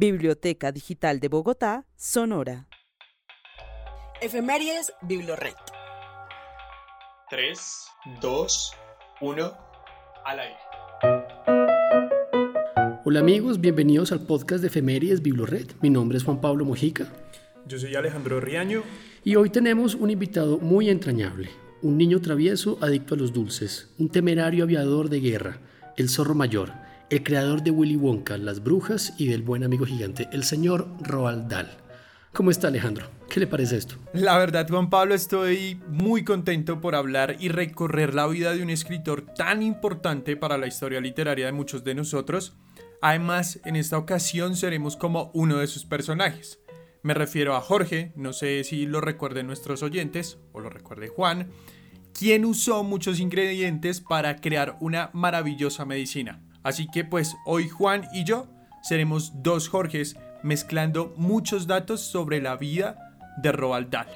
Biblioteca Digital de Bogotá, Sonora. Efemérides Biblored. 3, 2, 1, al aire. Hola amigos, bienvenidos al podcast de Efemérides Biblored. Mi nombre es Juan Pablo Mojica. Yo soy Alejandro Riaño. Y hoy tenemos un invitado muy entrañable, un niño travieso adicto a los dulces, un temerario aviador de guerra, el zorro mayor, el creador de Willy Wonka, Las Brujas y del buen amigo gigante, el señor Roald Dahl. ¿Cómo está Alejandro? ¿Qué le parece esto? La verdad, Juan Pablo, estoy muy contento por hablar y recorrer la vida de un escritor tan importante para la historia literaria de muchos de nosotros. Además, en esta ocasión seremos como uno de sus personajes. Me refiero a Jorge, no sé si lo recuerden nuestros oyentes o lo recuerde Juan, quien usó muchos ingredientes para crear una maravillosa medicina. Así que pues hoy Juan y yo seremos dos Jorges mezclando muchos datos sobre la vida de Roald Dahl.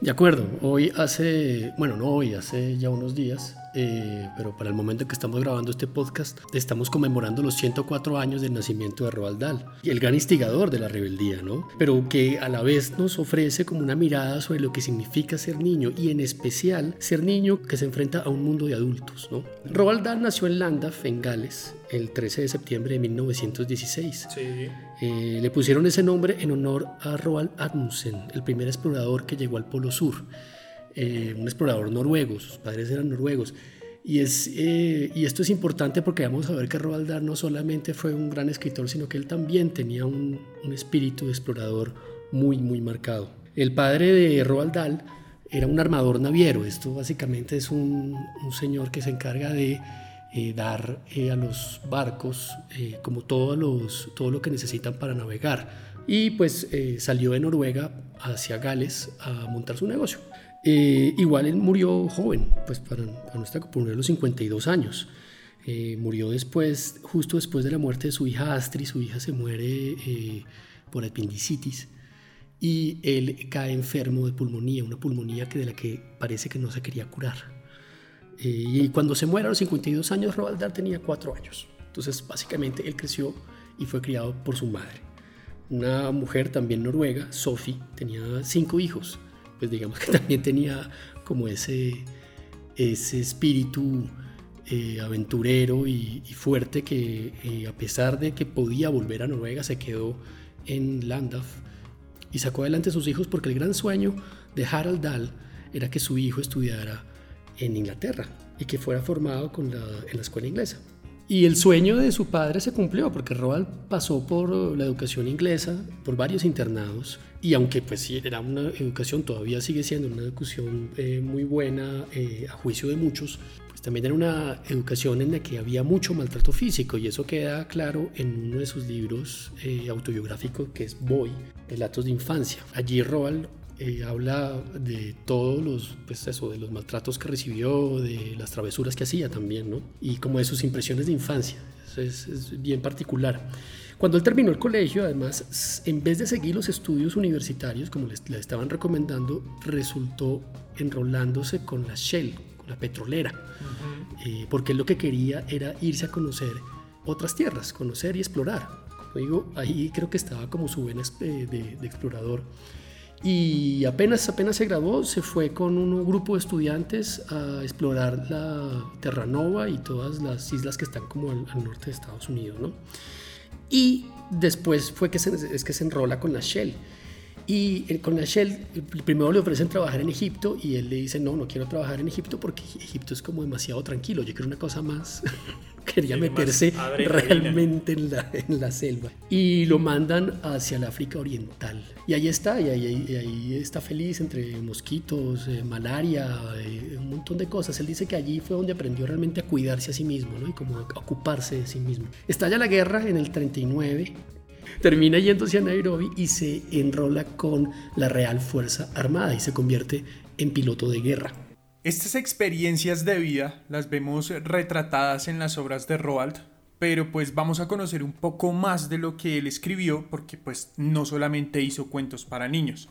De acuerdo, hoy hace, bueno, no hoy, hace ya unos días, eh, pero para el momento que estamos grabando este podcast, estamos conmemorando los 104 años del nacimiento de Roald Dahl, el gran instigador de la rebeldía, ¿no? Pero que a la vez nos ofrece como una mirada sobre lo que significa ser niño y en especial ser niño que se enfrenta a un mundo de adultos, ¿no? Roald Dahl nació en Llandaff, en Gales, el 13 de septiembre de 1916. Sí. Eh, le pusieron ese nombre en honor a Roald Amundsen, el primer explorador que llegó al Polo Sur, eh, un explorador noruego, sus padres eran noruegos. Y, es, eh, y esto es importante porque vamos a ver que Roald Dahl no solamente fue un gran escritor, sino que él también tenía un, espíritu de explorador muy, muy marcado. El padre de Roald Dahl era un armador naviero, esto básicamente es un, señor que se encarga de eh, dar a los barcos como todo, los, todo lo que necesitan para navegar. Y pues salió de Noruega hacia Gales a montar su negocio. Igual él murió joven, pues para, para nuestra por los 52 años. murió después, justo después de la muerte de su hija Astrid, su hija se muere por apendicitis y él cae enfermo de pulmonía, una pulmonía que de la que parece que no se quería curar. Eh, y cuando se muere a los 52 años, Roald tenía 4 años. Entonces, básicamente, él creció y fue criado por su madre. Una mujer también noruega, Sophie, tenía 5 hijos. Pues digamos que también tenía como ese, ese espíritu eh, aventurero y, fuerte que eh, a pesar de que podía volver a Noruega, se quedó en Landaf y sacó adelante a sus hijos porque el gran sueño de Harald Dahl era que su hijo estudiara en Inglaterra y que fuera formado con en la escuela inglesa. Y el sueño de su padre se cumplió porque Roald pasó por la educación inglesa, por varios internados, y aunque pues sí era una educación, todavía sigue siendo una educación eh, muy buena eh, a juicio de muchos, pues también era una educación en la que había mucho maltrato físico y eso queda claro en uno de sus libros eh, autobiográficos que es Boy, Relatos de Infancia. Allí Roald eh, habla de todos los, pues eso, de los maltratos que recibió, de las travesuras que hacía también, ¿no? Y como de sus impresiones de infancia. Eso es, bien particular. Cuando él terminó el colegio, además, en vez de seguir los estudios universitarios, como le estaban recomendando, resultó enrolándose con la Shell, con la petrolera, eh, porque él lo que quería era irse a conocer otras tierras, conocer y explorar. Como digo, ahí creo que estaba como su vena de, de explorador. Y apenas, apenas se graduó, se fue con un grupo de estudiantes a explorar la Terranova y todas las islas que están como al, norte de Estados Unidos, ¿no? Y después fue que se, es que se enrola con la Shell. Y eh, con la Shell, primero le ofrecen trabajar en Egipto y él le dice, no, no quiero trabajar en Egipto porque Egipto es como demasiado tranquilo, yo quiero una cosa más quería meterse realmente en la, en la, selva. Y lo mandan hacia el África Oriental. Y ahí está, y ahí, está feliz entre mosquitos, eh, malaria, eh, un montón de cosas. Él dice que allí fue donde aprendió realmente a cuidarse a sí mismo, ¿no? Y como a ocuparse de sí mismo. Estalla la guerra en el 39. Termina yéndose a Nairobi y se enrola con la Real Fuerza Armada y se convierte en piloto de guerra. Estas experiencias de vida las vemos retratadas en las obras de Roald, pero pues vamos a conocer un poco más de lo que él escribió porque pues no solamente hizo cuentos para niños.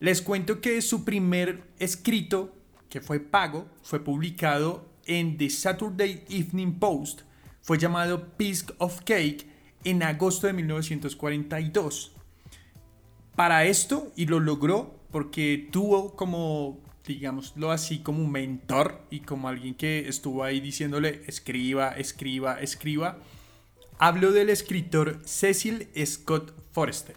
Les cuento que su primer escrito, que fue pago, fue publicado en The Saturday Evening Post, fue llamado Piece of Cake en agosto de 1942. Para esto, y lo logró porque tuvo como, digámoslo así, como un mentor y como alguien que estuvo ahí diciéndole, escriba, escriba, escriba. Hablo del escritor Cecil Scott Forrester.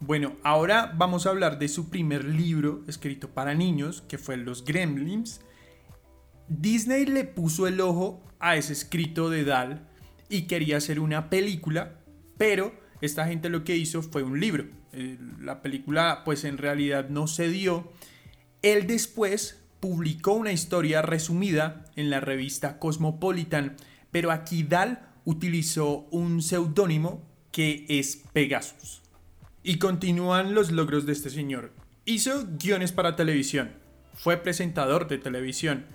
Bueno, ahora vamos a hablar de su primer libro escrito para niños, que fue Los Gremlins. Disney le puso el ojo a ese escrito de Dahl y quería hacer una película, pero esta gente lo que hizo fue un libro. Eh, la película pues en realidad no se dio. Él después publicó una historia resumida en la revista Cosmopolitan, pero aquí Dahl utilizó un seudónimo que es Pegasus. Y continúan los logros de este señor. Hizo guiones para televisión, fue presentador de televisión,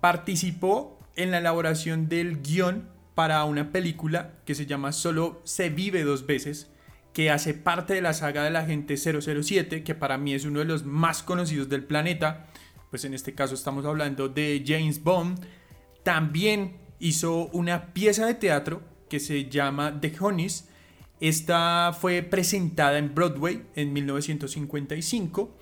participó en la elaboración del guion para una película que se llama Solo se vive dos veces, que hace parte de la saga del agente 007, que para mí es uno de los más conocidos del planeta, pues en este caso estamos hablando de James Bond. También hizo una pieza de teatro que se llama The Honeys, esta fue presentada en Broadway en 1955.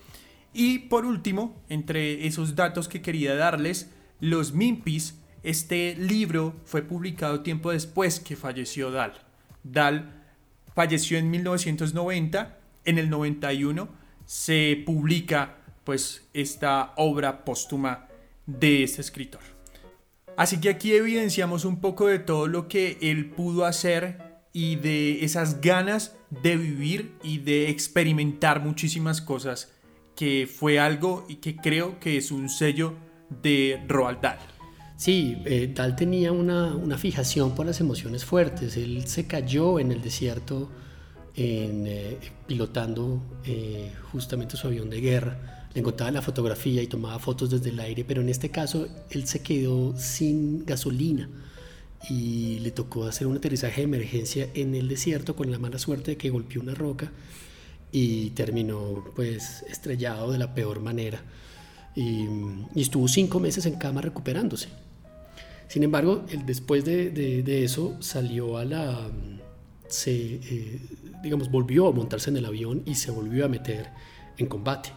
Y por último, entre esos datos que quería darles, Los Mimpis, este libro fue publicado tiempo después que falleció Dahl. Dahl falleció en 1990, en el 91 se publica pues esta obra póstuma de este escritor. Así que aquí evidenciamos un poco de todo lo que él pudo hacer y de esas ganas de vivir y de experimentar muchísimas cosas, que fue algo y que creo que es un sello de Roald Dahl. Sí, eh, Dahl tenía una, una, fijación por las emociones fuertes. Él se cayó en el desierto eh, pilotando eh, justamente su avión de guerra. Le encontraba la fotografía y tomaba fotos desde el aire, pero en este caso él se quedó sin gasolina y le tocó hacer un aterrizaje de emergencia en el desierto con la mala suerte de que golpeó una roca y terminó pues estrellado de la peor manera y, estuvo cinco meses en cama recuperándose. Sin embargo, después de, eso salió a la... eh, digamos, volvió a montarse en el avión y se volvió a meter en combate.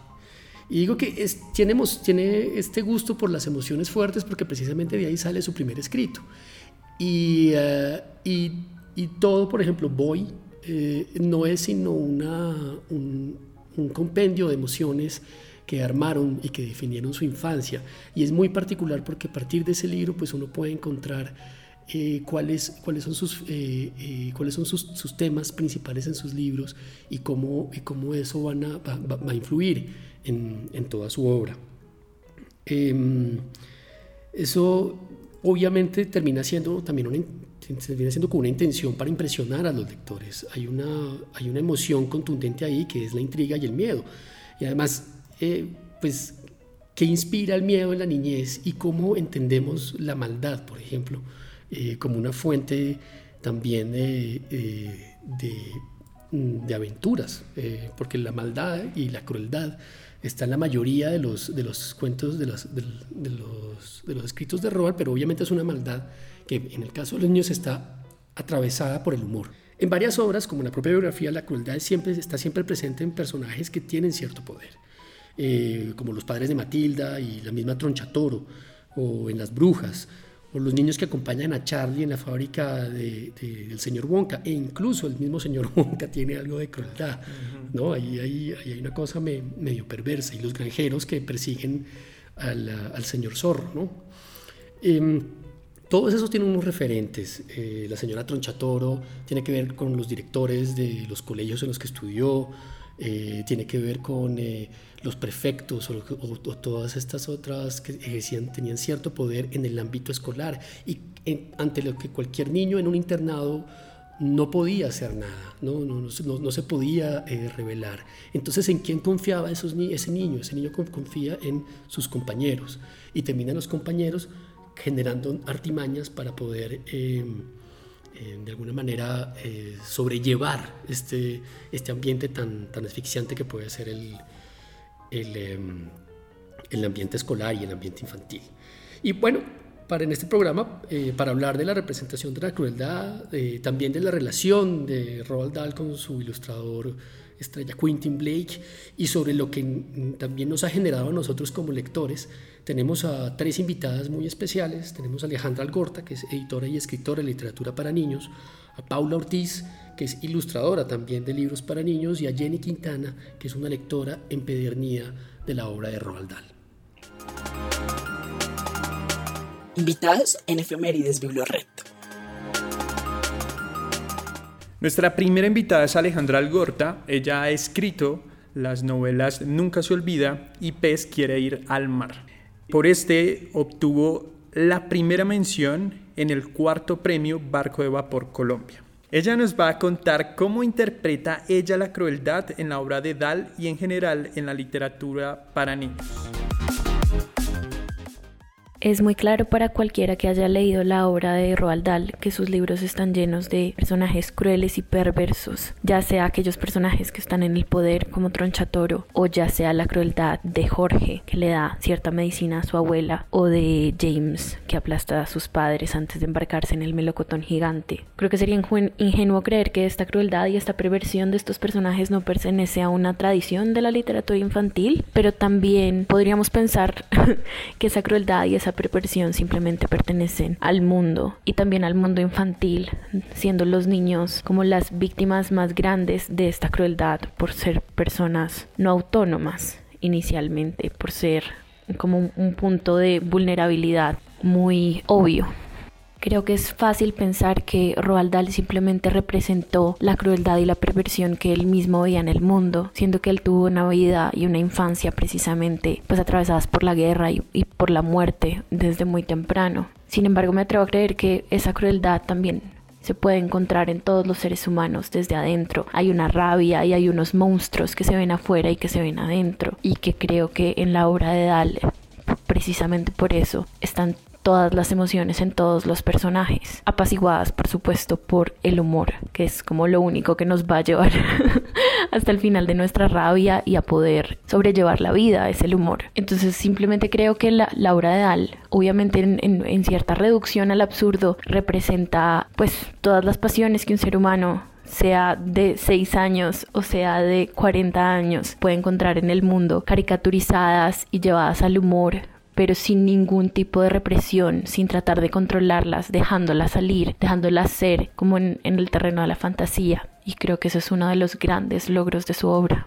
Y digo que es, tiene, este gusto por las emociones fuertes porque precisamente de ahí sale su primer escrito. Eh, y, y, todo, por ejemplo, Boy eh, no es sino una, un, compendio de emociones que armaron y que definieron su infancia. Y es muy particular porque a partir de ese libro pues uno puede encontrar eh, cuáles, cuáles son, sus, cuáles son sus, sus, temas principales en sus libros y cómo, y cómo eso van a, va, va, a influir en, en, toda su obra. Em, eso obviamente termina siendo también una, termina siendo con una intención para impresionar a los lectores. Hay una, hay una emoción contundente ahí que es la intriga y el miedo. Y además, eh, pues, ¿qué inspira el miedo en la niñez y cómo entendemos la maldad, por ejemplo, eh, como una fuente también de, eh, de, de aventuras? porque la maldad y la crueldad está en la mayoría de los, de los cuentos, de los, de, los, escritos de Roald, pero obviamente es una maldad que en el caso de los niños está atravesada por el humor. En varias obras, como la propia biografía, la crueldad siempre, está siempre presente en personajes que tienen cierto poder, eh, como los padres de Matilda y la misma Tronchatoro, o en Las Brujas, o los niños que acompañan a Charlie en la fábrica del señor Wonka, e incluso el mismo señor Wonka tiene algo de crueldad, ¿no? Ahí, hay una cosa medio perversa, y los granjeros que persiguen al, señor zorro, ¿no? Em, todos esos tienen unos referentes. Eh, la señora Tronchatoro tiene que ver con los directores de los colegios en los que estudió, eh, tiene que ver con eh, los prefectos o, todas estas otras que ejercían, tenían cierto poder en el ámbito escolar y ante lo que cualquier niño en un internado no podía hacer nada, no, no, no, no se podía eh, revelar. Entonces, ¿en quién confiaba esos ese niño? Ese niño confía en sus compañeros y terminan los compañeros generando artimañas para poder de alguna manera eh, sobrellevar este, este ambiente tan, tan asfixiante que puede ser el, el, em, el, ambiente escolar y el ambiente infantil. Y bueno, para en este programa eh, para hablar de la representación de la crueldad, también de la relación de Roald Dahl con su ilustrador estrella Quentin Blake y sobre lo que también nos ha generado a nosotros como lectores. Tenemos a tres invitadas muy especiales. Tenemos a Alejandra Algorta, que es editora y escritora de literatura para niños, a Paula Ortiz, que es ilustradora también de libros para niños, y a Jenny Quintana, que es una lectora empedernida de la obra de Roald Dahl. Invitados en Efemérides Biblioret. Nuestra primera invitada es Alejandra Algorta. Ella ha escrito las novelas Nunca se olvida y Pez quiere ir al mar. Por este obtuvo la primera mención en el cuarto premio Barco de Vapor Colombia. Ella nos va a contar cómo interpreta ella la crueldad en la obra de Dal y en general en la literatura para niños. Es muy claro para cualquiera que haya leído la obra de Roald Dahl que sus libros están llenos de personajes crueles y perversos, ya sea aquellos personajes que están en el poder como Tronchatoro, o ya sea la crueldad de Jorge que le da cierta medicina a su abuela, o de James que aplasta a sus padres antes de embarcarse en el melocotón gigante. Creo que sería ingenuo creer que esta crueldad y esta perversión de estos personajes no pertenece a una tradición de la literatura infantil, pero también podríamos pensar que esa crueldad y esa perversión simplemente pertenecen al mundo y también al mundo infantil, siendo los niños como las víctimas más grandes de esta crueldad por ser personas no autónomas inicialmente, por ser como un punto de vulnerabilidad muy obvio. Creo que es fácil pensar que Roald Dahl simplemente representó la crueldad y la perversión que él mismo veía en el mundo, siendo que él tuvo una vida y una infancia precisamente pues atravesadas por la guerra y, y por la muerte desde muy temprano. Sin embargo, me atrevo a creer que esa crueldad también se puede encontrar en todos los seres humanos desde adentro. Hay una rabia y hay unos monstruos que se ven afuera y que se ven adentro y que creo que en la obra de Dahl precisamente por eso están todas las emociones en todos los personajes, apaciguadas por supuesto por el humor, que es como lo único que nos va a llevar hasta el final de nuestra rabia y a poder sobrellevar la vida, es el humor. Entonces simplemente creo que la, obra de Dal, obviamente en, en cierta reducción al absurdo, representa pues todas las pasiones que un ser humano sea de 6 años o sea de 40 años, puede encontrar en el mundo caricaturizadas y llevadas al humor pero sin ningún tipo de represión, sin tratar de controlarlas, dejándolas salir, dejándolas ser como en, el terreno de la fantasía. Y creo que eso es uno de los grandes logros de su obra.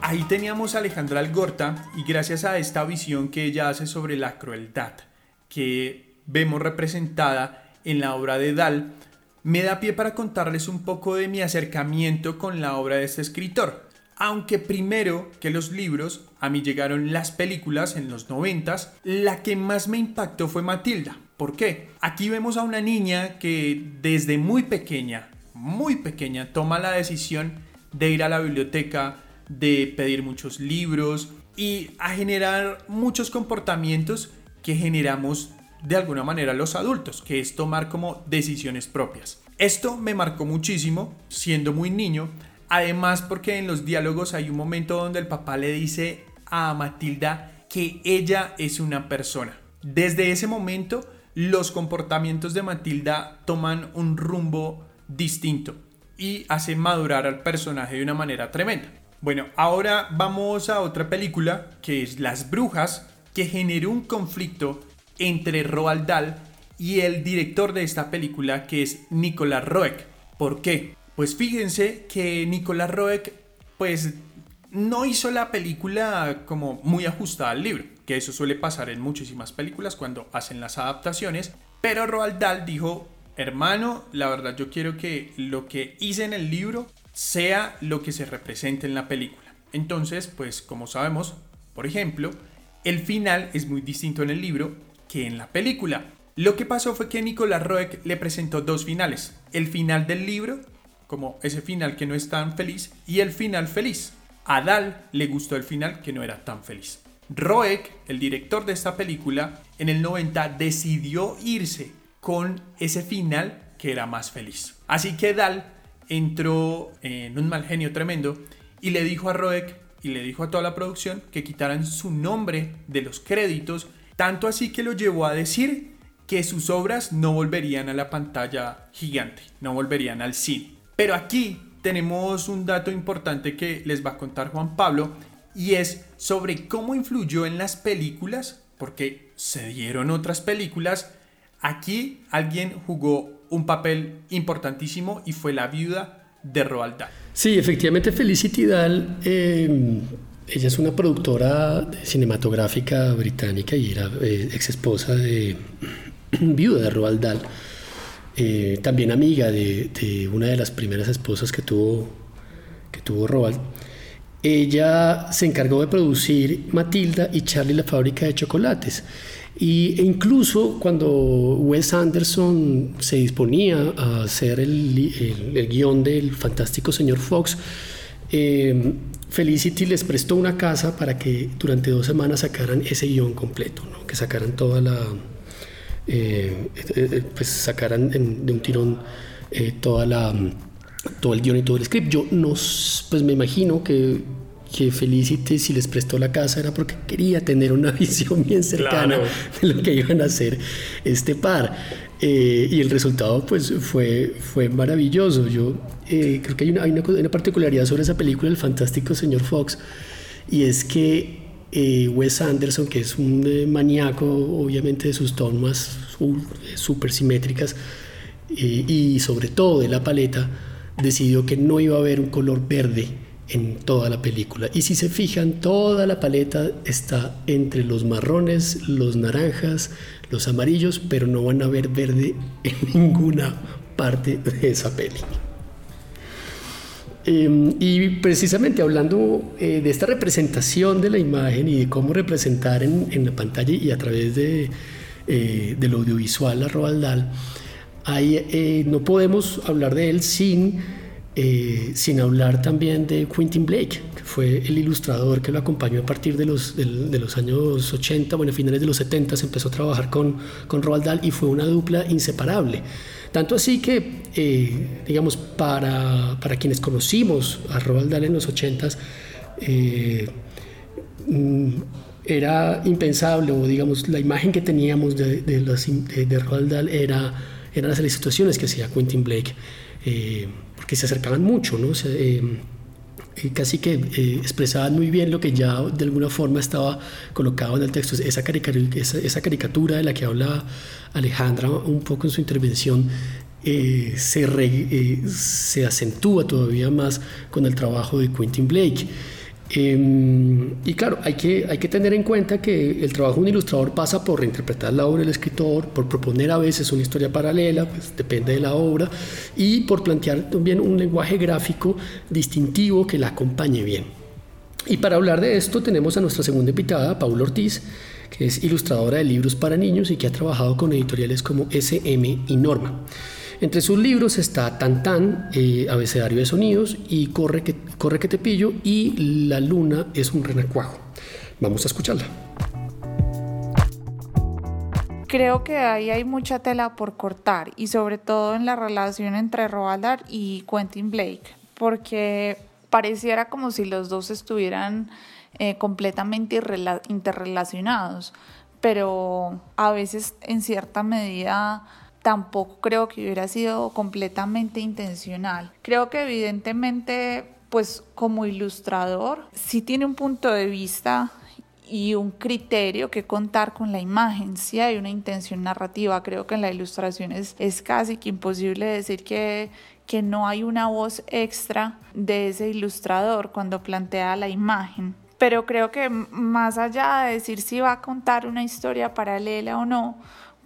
Ahí teníamos a Alejandra Algorta y gracias a esta visión que ella hace sobre la crueldad que vemos representada en la obra de Dal, me da pie para contarles un poco de mi acercamiento con la obra de este escritor. Aunque primero que los libros, a mí llegaron las películas en los noventas, la que más me impactó fue Matilda. ¿Por qué? Aquí vemos a una niña que desde muy pequeña, muy pequeña, toma la decisión de ir a la biblioteca, de pedir muchos libros y a generar muchos comportamientos que generamos de alguna manera los adultos, que es tomar como decisiones propias. Esto me marcó muchísimo siendo muy niño Además, porque en los diálogos hay un momento donde el papá le dice a Matilda que ella es una persona. Desde ese momento, los comportamientos de Matilda toman un rumbo distinto y hacen madurar al personaje de una manera tremenda. Bueno, ahora vamos a otra película que es Las Brujas, que generó un conflicto entre Roald Dahl y el director de esta película, que es Nicolas Roeg. ¿Por qué? Pues fíjense que Nicolás Roeg pues no hizo la película como muy ajustada al libro, que eso suele pasar en muchísimas películas cuando hacen las adaptaciones, pero Roald Dahl dijo, hermano, la verdad yo quiero que lo que hice en el libro sea lo que se represente en la película. Entonces, pues como sabemos, por ejemplo, el final es muy distinto en el libro que en la película. Lo que pasó fue que Nicolás Roeg le presentó dos finales, el final del libro como ese final que no es tan feliz y el final feliz. A Dal le gustó el final que no era tan feliz. Roek, el director de esta película, en el 90 decidió irse con ese final que era más feliz. Así que Dal entró en un mal genio tremendo y le dijo a Roek y le dijo a toda la producción que quitaran su nombre de los créditos, tanto así que lo llevó a decir que sus obras no volverían a la pantalla gigante, no volverían al cine. Pero aquí tenemos un dato importante que les va a contar Juan Pablo y es sobre cómo influyó en las películas, porque se dieron otras películas. Aquí alguien jugó un papel importantísimo y fue la viuda de Roald Dahl. Sí, efectivamente Felicity Dahl, eh, ella es una productora cinematográfica británica y era eh, ex esposa de viuda de Roald Dahl. Eh, también amiga de, una de las primeras esposas que tuvo, que tuvo Roald. Ella se encargó de producir Matilda y Charlie la fábrica de chocolates. Y, e incluso cuando Wes Anderson se disponía a hacer el, el, guion del fantástico señor Fox, eh, Felicity les prestó una casa para que durante dos semanas sacaran ese guion completo, que sacaran toda la, eh, eh, pues sacaran de un tirón eh, toda la, todo el guion y todo el script. Yo no, pues me imagino que, que Felicity si les prestó la casa era porque quería tener una visión bien cercana de lo que iban a hacer este par. y el resultado pues fue, fue maravilloso. Yo creo que hay una, hay una particularidad sobre esa película, El fantástico señor Fox, y es que eh, Wes Anderson, que es un eh, maníaco obviamente de sus tomas súper simétricas eh, y sobre todo de la paleta, decidió que no iba a haber un color verde en toda la película. Y si se fijan, toda la paleta está entre los marrones, los naranjas, los amarillos, pero no van a ver verde en ninguna parte de esa película. Em, y precisamente hablando eh, de esta representación de la imagen y de cómo representar en, en la pantalla y a través de, eh, del audiovisual a Roald eh, no podemos hablar de él sin, sin hablar también de Quentin Blake, que fue el ilustrador que lo acompañó a partir de los, de, de los años 80, bueno, finales de los 70 se empezó a trabajar con, con Roald Dahl y fue una dupla inseparable. Tanto así que, eh, digamos, para, para, quienes conocimos a Roald Dahl en los 80s, eh, mm, era impensable, o digamos, la imagen que teníamos de, de, de, Roald Dahl era, eran las situaciones que hacía Quentin Blake, eh, porque se acercaban mucho, ¿no? casi que eh, expresaban muy bien lo que ya de alguna forma estaba colocado en el texto. Esa caricatura, de la que habla Alejandra un poco en su intervención eh, se, eh, se acentúa todavía más con el trabajo de Quentin Blake. Em, y claro, hay que, hay que tener en cuenta que el trabajo de un ilustrador pasa por reinterpretar la obra del escritor, por proponer a veces una historia paralela, pues depende de la obra, y por plantear también un lenguaje gráfico distintivo que la acompañe bien. Y para hablar de esto tenemos a nuestra segunda invitada, Paula Ortiz, que es ilustradora de libros para niños y que ha trabajado con editoriales como SM y Norma. Entre sus libros está Tan Tan, eh, Abecedario de Sonidos y Corre que, Corre que te pillo y La Luna es un renacuajo. Vamos a escucharla. Creo que ahí hay mucha tela por cortar y sobre todo en la relación entre Roald y Quentin Blake, porque pareciera como si los dos estuvieran eh, completamente interrelacionados, pero a veces en cierta medida tampoco creo que hubiera sido completamente intencional. Creo que evidentemente, pues como ilustrador, sí tiene un punto de vista y un criterio que contar con la imagen. Si hay una intención narrativa, creo que en la ilustración es, es casi que imposible decir que, que no hay una voz extra de ese ilustrador cuando plantea la imagen. Pero creo que más allá de decir si va a contar una historia paralela o no,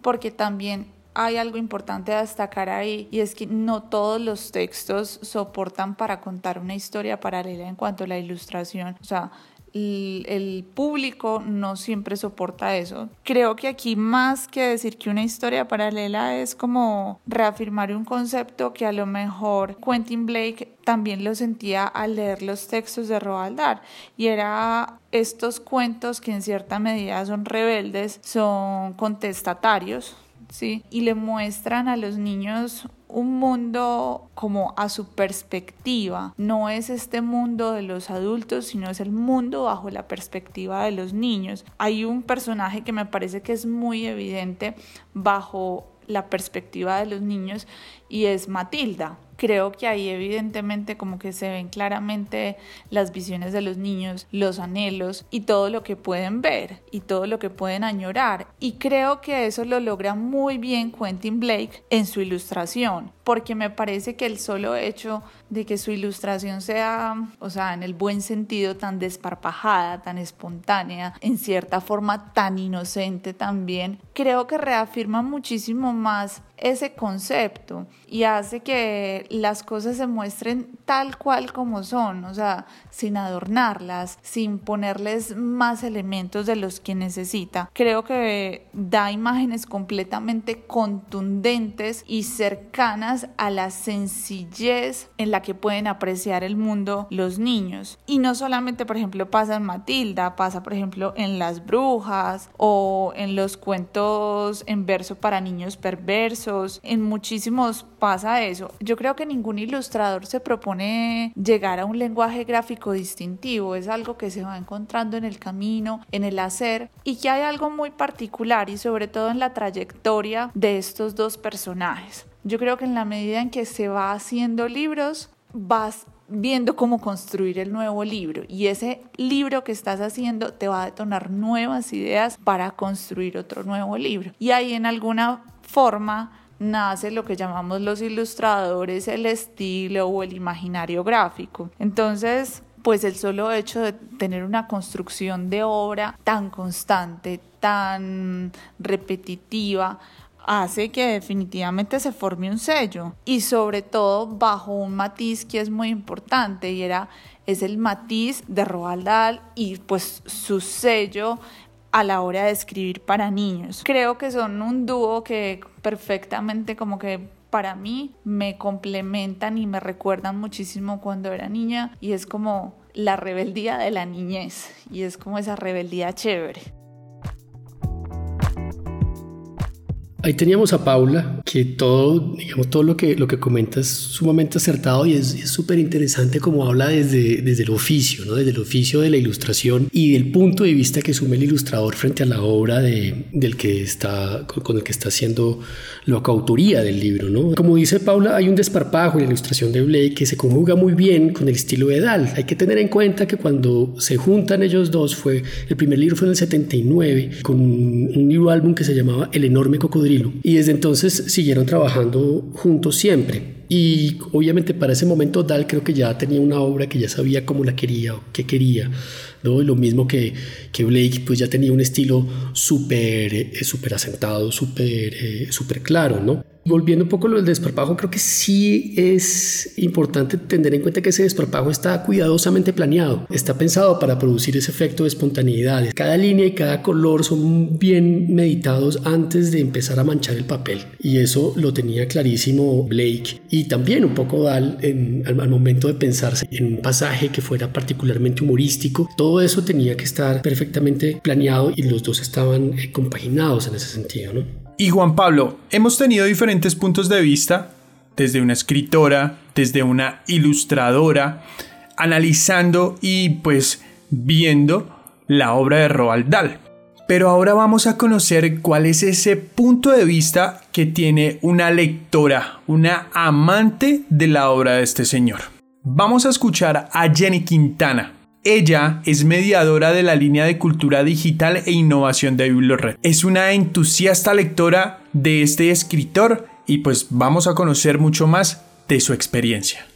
porque también hay algo importante a destacar ahí y es que no todos los textos soportan para contar una historia paralela en cuanto a la ilustración. O sea, el, público no siempre soporta eso. Creo que aquí más que decir que una historia paralela es como reafirmar un concepto que a lo mejor Quentin Blake también lo sentía al leer los textos de Roald Dahl y era estos cuentos que en cierta medida son rebeldes, son contestatarios Y le muestran a los niños un mundo como a su perspectiva. No es este mundo de los adultos, sino es el mundo bajo la perspectiva de los niños. Hay un personaje que me parece que es muy evidente bajo la perspectiva de los niños y es Matilda creo que ahí evidentemente como que se ven claramente las visiones de los niños, los anhelos y todo lo que pueden ver y todo lo que pueden añorar. Y creo que eso lo logra muy bien Quentin Blake en su ilustración, porque me parece que el solo hecho de que su ilustración sea, o sea, en el buen sentido, tan desparpajada, tan espontánea, en cierta forma tan inocente también, creo que reafirma muchísimo más ese concepto y hace que las cosas se muestren tal cual como son, o sea, sin adornarlas, sin ponerles más elementos de los que necesita. Creo que da imágenes completamente contundentes y cercanas a la sencillez en la que pueden apreciar el mundo los niños. Y no solamente, por ejemplo, pasa en Matilda, pasa, por ejemplo, en Las Brujas o en los cuentos en verso para niños perversos. En muchísimos pasa eso. Yo creo que ningún ilustrador se propone llegar a un lenguaje gráfico distintivo. Es algo que se va encontrando en el camino, en el hacer y que hay algo muy particular y sobre todo en la trayectoria de estos dos personajes. Yo creo que en la medida en que se va haciendo libros, vas viendo cómo construir el nuevo libro y ese libro que estás haciendo te va a detonar nuevas ideas para construir otro nuevo libro. Y ahí en alguna forma nace lo que llamamos los ilustradores, el estilo o el imaginario gráfico. Entonces, pues el solo hecho de tener una construcción de obra tan constante, tan repetitiva, hace que definitivamente se forme un sello y sobre todo bajo un matiz que es muy importante y era es el matiz de Roald Dahl y pues su sello a la hora de escribir para niños. Creo que son un dúo que perfectamente como que para mí me complementan y me recuerdan muchísimo cuando era niña y es como la rebeldía de la niñez y es como esa rebeldía chévere. Ahí teníamos a Paula, que todo, digamos, todo lo que, lo que comenta es sumamente acertado y es súper interesante como habla desde, desde el oficio, ¿no? desde el oficio de la ilustración y del punto de vista que asume el ilustrador frente a la obra de, del que está, con el que está haciendo la coautoría del libro. ¿no? Como dice Paula, hay un desparpajo en la ilustración de Blake que se conjuga muy bien con el estilo de Dahl. Hay que tener en cuenta que cuando se juntan ellos dos, fue el primer libro fue en el 79, con un libro álbum que se llamaba El enorme cocodrilo y desde entonces siguieron trabajando juntos siempre. Y obviamente para ese momento Dal creo que ya tenía una obra que ya sabía cómo la quería o qué quería. ¿no? Lo mismo que, que Blake pues ya tenía un estilo súper eh, super asentado, súper eh, super claro. ¿no? Volviendo un poco lo del desparpajo, creo que sí es importante tener en cuenta que ese desparpajo está cuidadosamente planeado. Está pensado para producir ese efecto de espontaneidad. Cada línea y cada color son bien meditados antes de empezar a manchar el papel. Y eso lo tenía clarísimo Blake y también un poco Dal en, al, momento de pensarse en un pasaje que fuera particularmente humorístico. Todo eso tenía que estar perfectamente planeado y los dos estaban eh, compaginados en ese sentido. ¿no? Y Juan Pablo, hemos tenido diferentes puntos de vista, desde una escritora, desde una ilustradora, analizando y pues viendo la obra de Roald Dahl. Pero ahora vamos a conocer cuál es ese punto de vista que tiene una lectora, una amante de la obra de este señor. Vamos a escuchar a Jenny Quintana, ella es mediadora de la línea de cultura digital e innovación de Bibliored. Es una entusiasta lectora de este escritor y pues vamos a conocer mucho más de su experiencia.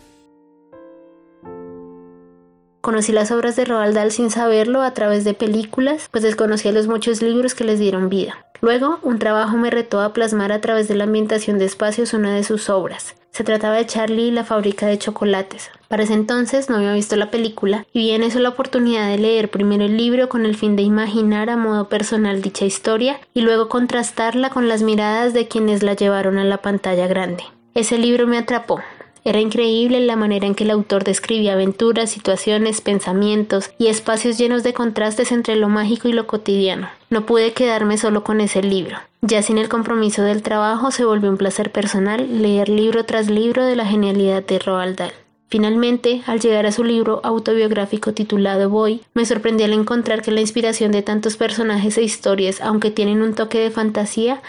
Conocí las obras de Roald Dahl sin saberlo a través de películas, pues desconocía los muchos libros que les dieron vida. Luego, un trabajo me retó a plasmar a través de la ambientación de espacios una de sus obras. Se trataba de Charlie y la fábrica de chocolates. Para ese entonces no había visto la película y vi en eso la oportunidad de leer primero el libro con el fin de imaginar a modo personal dicha historia y luego contrastarla con las miradas de quienes la llevaron a la pantalla grande. Ese libro me atrapó. Era increíble la manera en que el autor describía aventuras, situaciones, pensamientos y espacios llenos de contrastes entre lo mágico y lo cotidiano. No pude quedarme solo con ese libro. Ya sin el compromiso del trabajo se volvió un placer personal leer libro tras libro de la genialidad de Roald Dahl. Finalmente, al llegar a su libro autobiográfico titulado Boy, me sorprendí al encontrar que la inspiración de tantos personajes e historias, aunque tienen un toque de fantasía,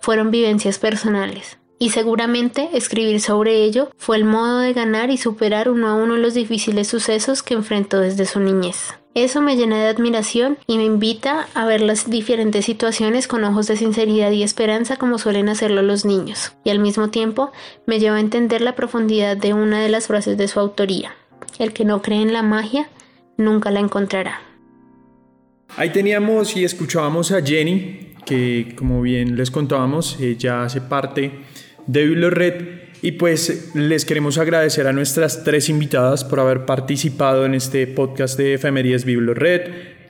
fueron vivencias personales. Y seguramente escribir sobre ello fue el modo de ganar y superar uno a uno los difíciles sucesos que enfrentó desde su niñez. Eso me llena de admiración y me invita a ver las diferentes situaciones con ojos de sinceridad y esperanza como suelen hacerlo los niños, y al mismo tiempo me lleva a entender la profundidad de una de las frases de su autoría. El que no cree en la magia nunca la encontrará. Ahí teníamos y escuchábamos a Jenny, que como bien les contábamos, ya hace parte de Red y pues les queremos agradecer a nuestras tres invitadas por haber participado en este podcast de Efemerías Red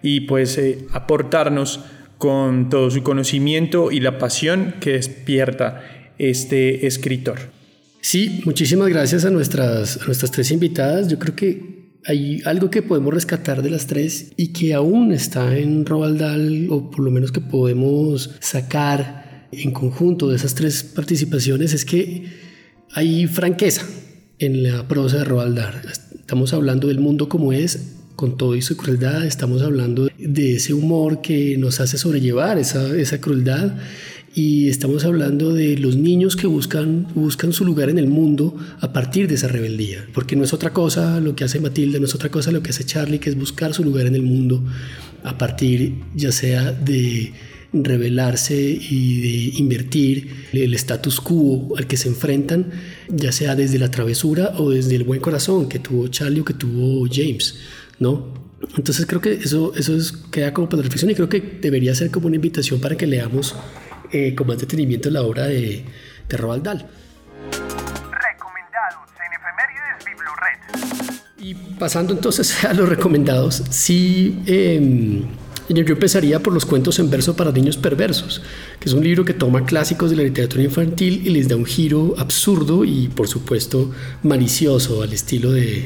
y pues eh, aportarnos con todo su conocimiento y la pasión que despierta este escritor. Sí, muchísimas gracias a nuestras, a nuestras tres invitadas. Yo creo que hay algo que podemos rescatar de las tres y que aún está en Roald Dahl, o por lo menos que podemos sacar en conjunto de esas tres participaciones, es que hay franqueza en la prosa de Roald Dahl. Estamos hablando del mundo como es, con todo y su crueldad, estamos hablando de ese humor que nos hace sobrellevar esa, crueldad. Y estamos hablando de los niños que buscan, buscan su lugar en el mundo a partir de esa rebeldía, porque no es otra cosa lo que hace Matilda, no es otra cosa lo que hace Charlie, que es buscar su lugar en el mundo a partir ya sea de rebelarse y de invertir el status quo al que se enfrentan, ya sea desde la travesura o desde el buen corazón que tuvo Charlie o que tuvo James, ¿no? Entonces creo que eso, eso es, queda como para reflexión y creo que debería ser como una invitación para que leamos eh, con más detenimiento la obra de, de Roald Dahl. Recomendados en Efemérides Y pasando entonces a los recomendados, sí... Eh, yo empezaría por los cuentos en verso para niños perversos, que es un libro que toma clásicos de la literatura infantil y les da un giro absurdo y por supuesto malicioso al estilo de,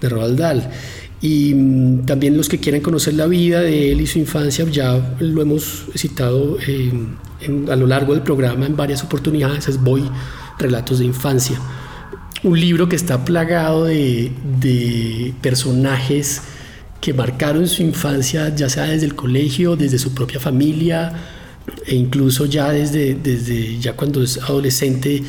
de Roald Dahl. Y mm, también los que quieran conocer la vida de él y su infancia, ya lo hemos citado a lo largo del programa en varias oportunidades, es Boy, Relatos de Infancia. Un libro que está plagado de, de personajes que marcaron su infancia, ya sea desde el colegio, desde su propia familia, e incluso ya desde, desde ya cuando es adolescente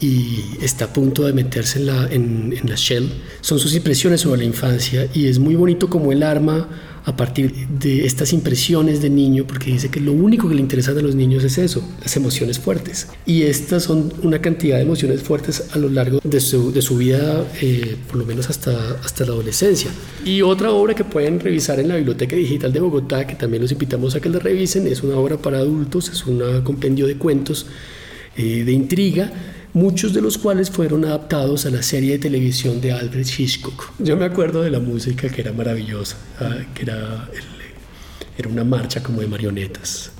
y está a punto de meterse en la, en, en la shell, son sus impresiones sobre la infancia y es muy bonito como el arma a partir de estas impresiones de niño, porque dice que lo único que le interesa a los niños es eso, las emociones fuertes. Y estas son una cantidad de emociones fuertes a lo largo de su, de su vida, eh, por lo menos hasta, hasta la adolescencia. Y otra obra que pueden revisar en la Biblioteca Digital de Bogotá, que también los invitamos a que la revisen, es una obra para adultos, es un compendio de cuentos eh, de intriga muchos de los cuales fueron adaptados a la serie de televisión de Alfred Hitchcock. Yo me acuerdo de la música que era maravillosa, ah, que era, era una marcha como de marionetas.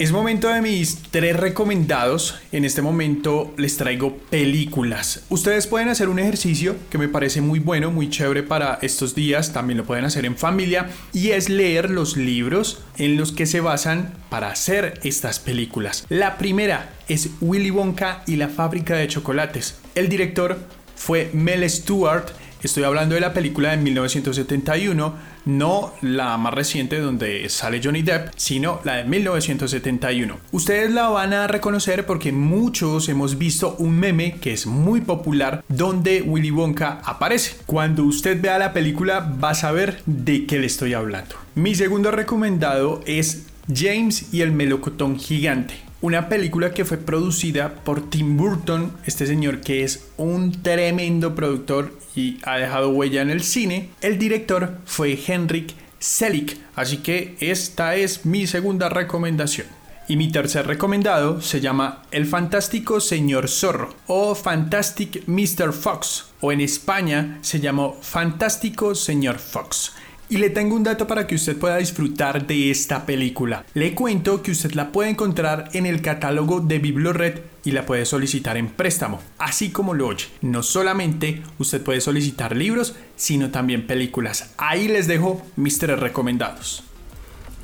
Es momento de mis tres recomendados. En este momento les traigo películas. Ustedes pueden hacer un ejercicio que me parece muy bueno, muy chévere para estos días. También lo pueden hacer en familia. Y es leer los libros en los que se basan para hacer estas películas. La primera es Willy Wonka y la fábrica de chocolates. El director fue Mel Stewart Estoy hablando de la película de 1971, no la más reciente donde sale Johnny Depp, sino la de 1971. Ustedes la van a reconocer porque muchos hemos visto un meme que es muy popular donde Willy Wonka aparece. Cuando usted vea la película va a saber de qué le estoy hablando. Mi segundo recomendado es James y el melocotón gigante una película que fue producida por Tim Burton, este señor que es un tremendo productor y ha dejado huella en el cine. El director fue Henrik Selick, así que esta es mi segunda recomendación. Y mi tercer recomendado se llama El Fantástico Señor Zorro o Fantastic Mr. Fox o en España se llamó Fantástico Señor Fox. Y le tengo un dato para que usted pueda disfrutar de esta película. Le cuento que usted la puede encontrar en el catálogo de Biblored y la puede solicitar en préstamo, así como lo oye. No solamente usted puede solicitar libros, sino también películas. Ahí les dejo mis tres recomendados.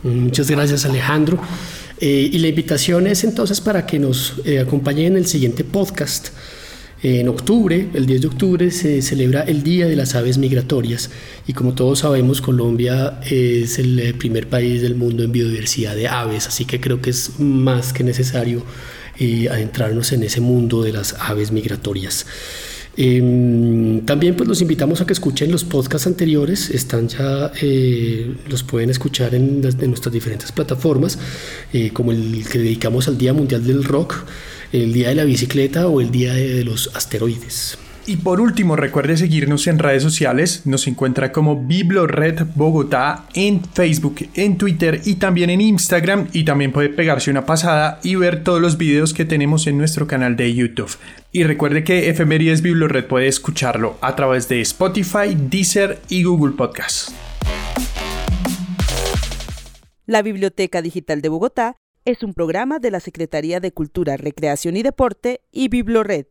Muchas gracias Alejandro. Eh, y la invitación es entonces para que nos eh, acompañen en el siguiente podcast. En octubre, el 10 de octubre, se celebra el Día de las Aves Migratorias. Y como todos sabemos, Colombia es el eh, primer país del mundo en biodiversidad de aves, así que creo que es más que necesario adentrarnos en ese mundo de las aves migratorias. Em, también pues los invitamos a que escuchen los podcasts anteriores, están ya, eh, los pueden escuchar en, nuestras diferentes plataformas, eh, como el que dedicamos al Día Mundial del Rock, el Día de la Bicicleta o el Día de los Asteroides. Y por último, recuerde seguirnos en redes sociales. Nos encuentra como Biblored Bogotá en Facebook, en Twitter y también en Instagram. Y también puede pegarse una pasada y ver todos los videos que tenemos en nuestro canal de YouTube. Y recuerde que Efemérides Biblored puede escucharlo a través de Spotify, Deezer y Google Podcasts. La Biblioteca Digital de Bogotá es un programa de la Secretaría de Cultura, Recreación y Deporte y Biblored.